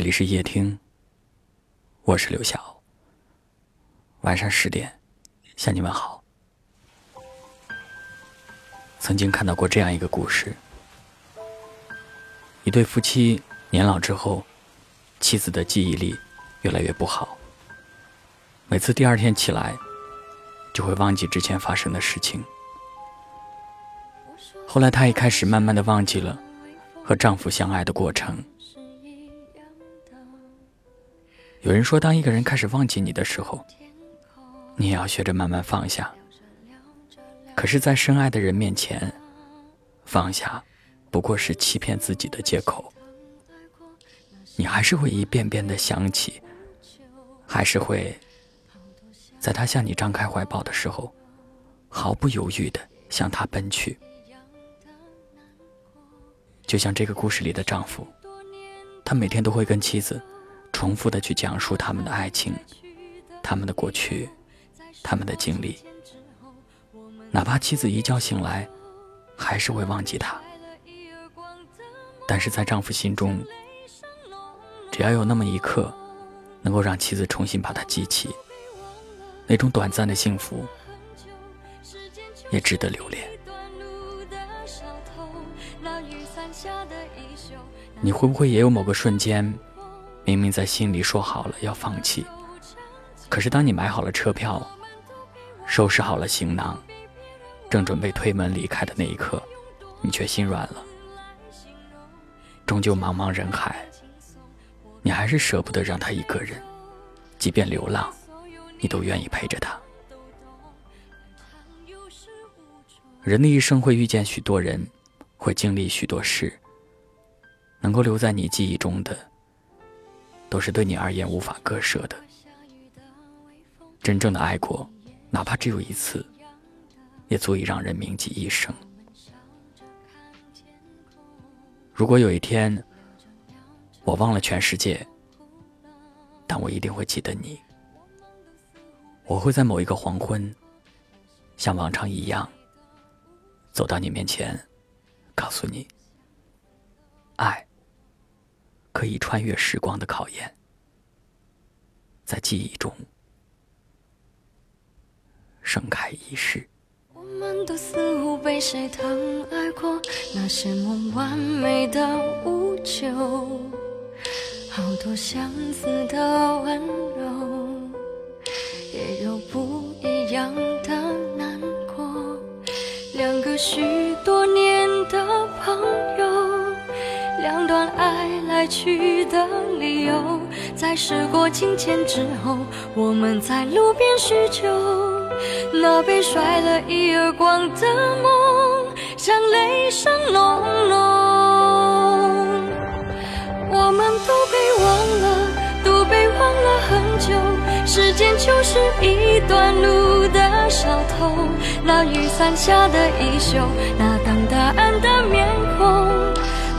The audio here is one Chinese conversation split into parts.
这里是夜听，我是刘晓。晚上十点，向你们好。曾经看到过这样一个故事：一对夫妻年老之后，妻子的记忆力越来越不好，每次第二天起来，就会忘记之前发生的事情。后来，她也开始慢慢的忘记了和丈夫相爱的过程。有人说，当一个人开始忘记你的时候，你也要学着慢慢放下。可是，在深爱的人面前，放下不过是欺骗自己的借口。你还是会一遍遍的想起，还是会在他向你张开怀抱的时候，毫不犹豫的向他奔去。就像这个故事里的丈夫，他每天都会跟妻子。重复的去讲述他们的爱情，他们的过去，他们的经历。哪怕妻子一觉醒来，还是会忘记他。但是在丈夫心中，只要有那么一刻，能够让妻子重新把他记起，那种短暂的幸福，也值得留恋。你会不会也有某个瞬间？明明在心里说好了要放弃，可是当你买好了车票，收拾好了行囊，正准备推门离开的那一刻，你却心软了。终究茫茫人海，你还是舍不得让他一个人，即便流浪，你都愿意陪着他。人的一生会遇见许多人，会经历许多事，能够留在你记忆中的。都是对你而言无法割舍的。真正的爱过，哪怕只有一次，也足以让人铭记一生。如果有一天我忘了全世界，但我一定会记得你。我会在某一个黄昏，像往常一样，走到你面前，告诉你，可以穿越时光的考验，在记忆中盛开一世。我们都似乎被谁疼爱过，那些梦完美的无救，好多相似的温柔，也有不一样的难过。两个许多年的朋友，两段爱。来去的理由，在时过境迁之后，我们在路边叙旧。那被甩了一耳光的梦，像雷声隆隆。我们都被忘了，都被忘了很久。时间就是一段路的小偷，那雨伞下的衣袖，那等答案的面孔。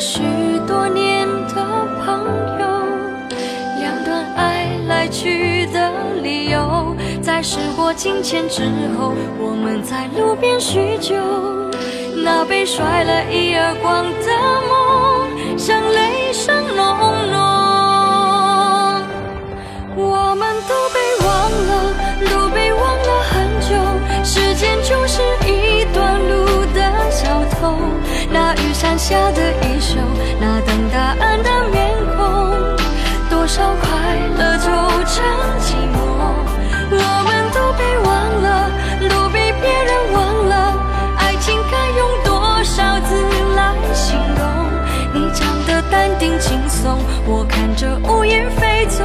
许多年的朋友，两段爱来去的理由，在时过境迁之后，我们在路边叙旧。那被甩了一耳光的梦，像雷声隆隆。我们都被忘了，都被忘了很久。时间就是一段路的小偷，那雨伞。下的衣袖，那等答案的面孔，多少快乐就成寂寞。我们都被忘了，都被别人忘了，爱情该用多少字来形容？你讲的淡定轻松，我看着乌云飞走，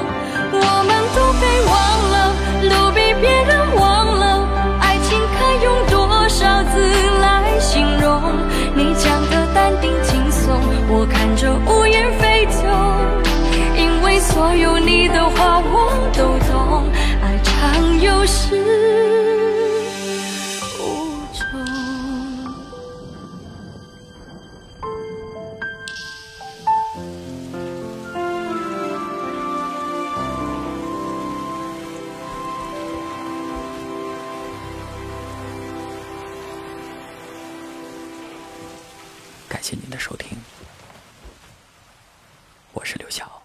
感谢您的收听，我是刘晓。